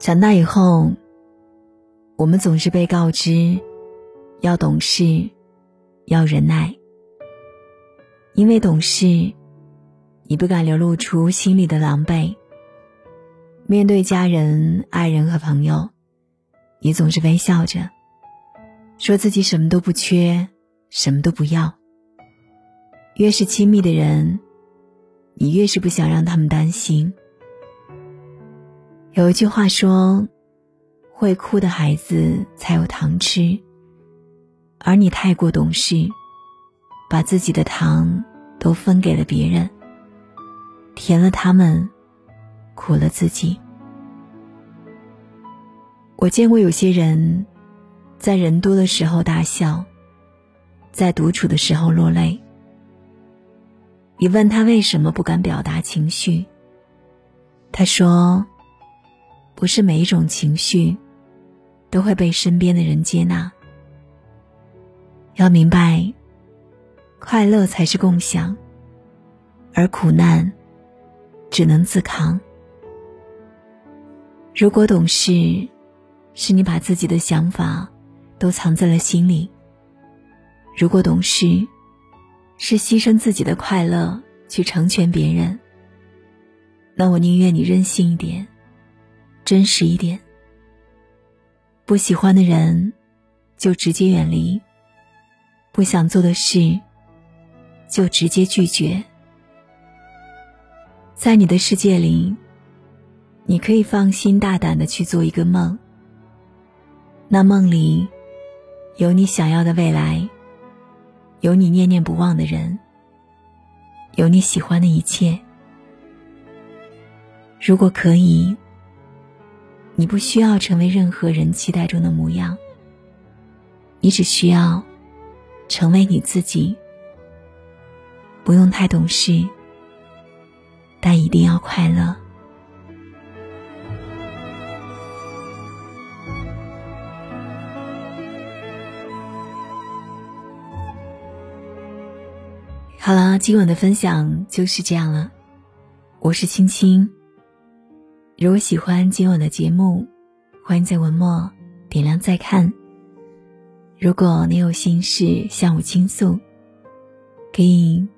长大以后，我们总是被告知要懂事，要忍耐。因为懂事，你不敢流露出心里的狼狈。面对家人、爱人和朋友，你总是微笑着，说自己什么都不缺，什么都不要。越是亲密的人，你越是不想让他们担心。有一句话说：“会哭的孩子才有糖吃。”而你太过懂事，把自己的糖都分给了别人，甜了他们，苦了自己。我见过有些人，在人多的时候大笑，在独处的时候落泪。你问他为什么不敢表达情绪，他说。不是每一种情绪都会被身边的人接纳。要明白，快乐才是共享，而苦难只能自扛。如果懂事，是你把自己的想法都藏在了心里；如果懂事，是牺牲自己的快乐去成全别人，那我宁愿你任性一点。真实一点，不喜欢的人就直接远离；不想做的事就直接拒绝。在你的世界里，你可以放心大胆的去做一个梦。那梦里有你想要的未来，有你念念不忘的人，有你喜欢的一切。如果可以。你不需要成为任何人期待中的模样，你只需要成为你自己。不用太懂事，但一定要快乐。好了，今晚的分享就是这样了。我是青青。如果喜欢今晚的节目，欢迎在文末点亮再看。如果你有心事向我倾诉，可以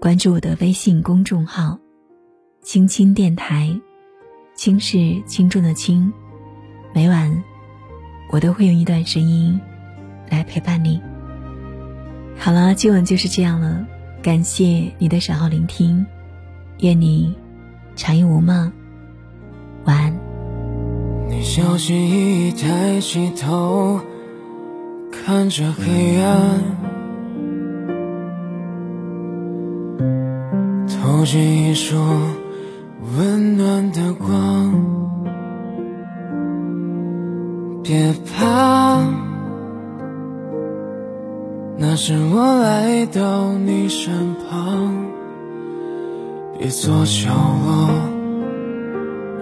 关注我的微信公众号“青青电台”，轻是轻重的轻。每晚我都会用一段声音来陪伴你。好了，今晚就是这样了，感谢你的守候聆听，愿你长夜无梦。晚安。你小心翼翼抬起头，看着黑暗，投进一束温暖的光。别怕，那是我来到你身旁。别做叫我。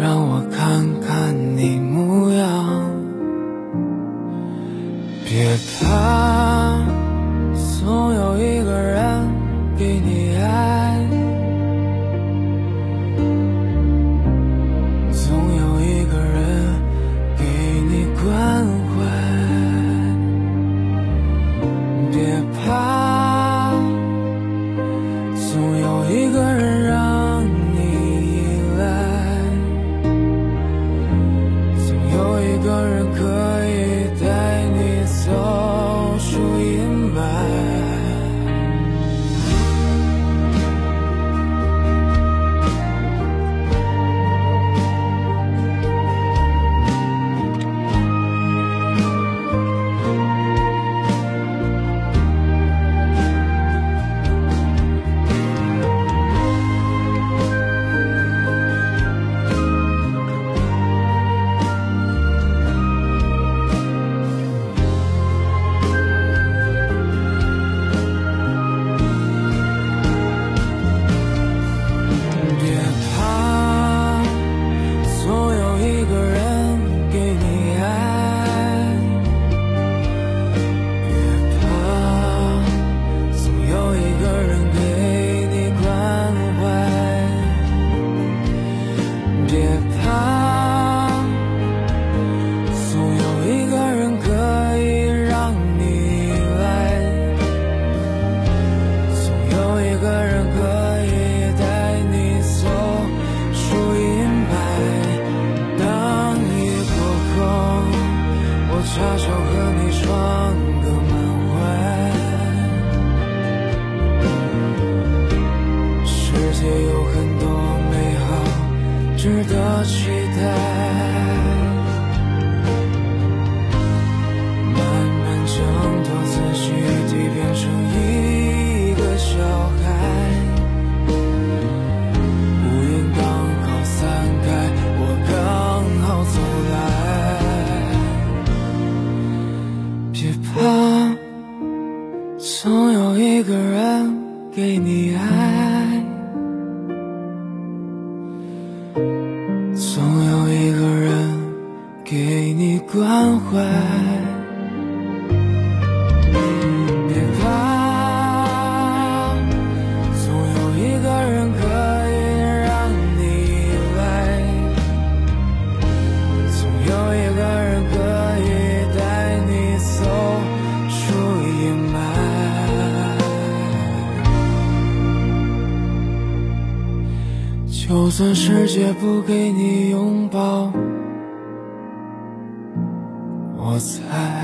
让我看看你模样，别怕，总有一个人给你给你关怀别怕总有一个人可以让你依赖总有一个人可以带你走出阴霾。就算世界不给你拥抱我在。